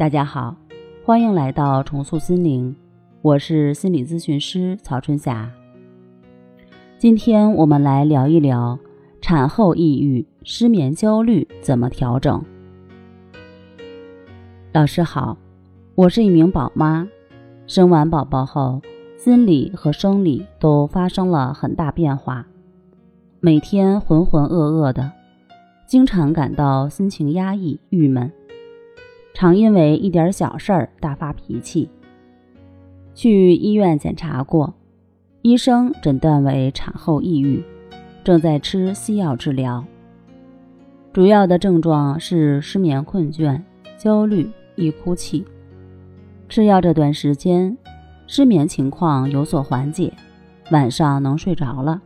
大家好，欢迎来到重塑心灵，我是心理咨询师曹春霞。今天我们来聊一聊产后抑郁、失眠、焦虑怎么调整。老师好，我是一名宝妈，生完宝宝后，心理和生理都发生了很大变化，每天浑浑噩噩的，经常感到心情压抑、郁闷。常因为一点小事儿大发脾气。去医院检查过，医生诊断为产后抑郁，正在吃西药治疗。主要的症状是失眠、困倦、焦虑、易哭泣。吃药这段时间，失眠情况有所缓解，晚上能睡着了。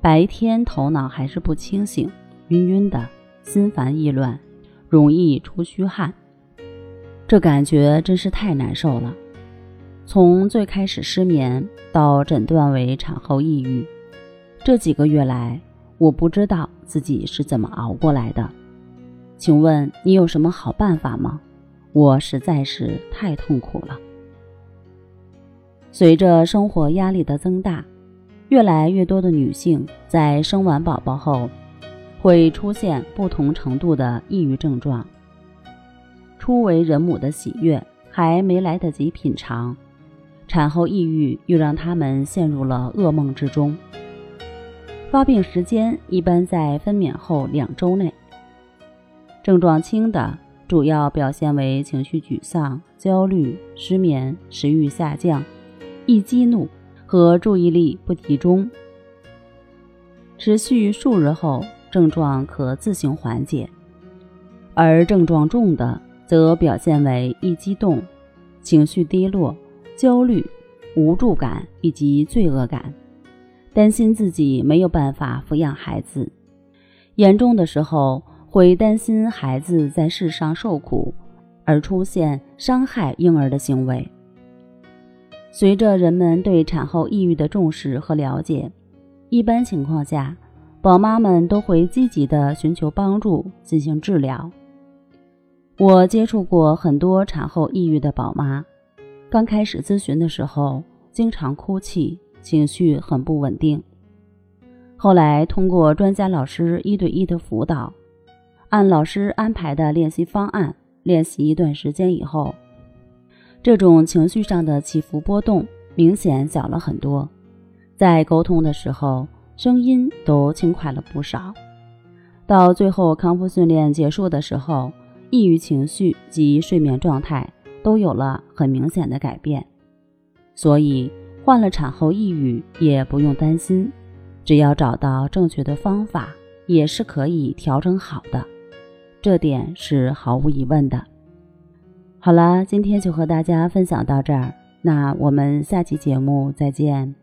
白天头脑还是不清醒，晕晕的，心烦意乱，容易出虚汗。这感觉真是太难受了。从最开始失眠到诊断为产后抑郁，这几个月来，我不知道自己是怎么熬过来的。请问你有什么好办法吗？我实在是太痛苦了。随着生活压力的增大，越来越多的女性在生完宝宝后，会出现不同程度的抑郁症状。初为人母的喜悦还没来得及品尝，产后抑郁又让他们陷入了噩梦之中。发病时间一般在分娩后两周内，症状轻的主要表现为情绪沮丧、焦虑、失眠、食欲下降、易激怒和注意力不集中。持续数日后，症状可自行缓解，而症状重的。则表现为易激动、情绪低落、焦虑、无助感以及罪恶感，担心自己没有办法抚养孩子。严重的时候会担心孩子在世上受苦，而出现伤害婴儿的行为。随着人们对产后抑郁的重视和了解，一般情况下，宝妈们都会积极的寻求帮助进行治疗。我接触过很多产后抑郁的宝妈，刚开始咨询的时候，经常哭泣，情绪很不稳定。后来通过专家老师一对一的辅导，按老师安排的练习方案练习一段时间以后，这种情绪上的起伏波动明显小了很多，在沟通的时候，声音都轻快了不少。到最后康复训练结束的时候。抑郁情绪及睡眠状态都有了很明显的改变，所以患了产后抑郁也不用担心，只要找到正确的方法，也是可以调整好的，这点是毫无疑问的。好了，今天就和大家分享到这儿，那我们下期节目再见。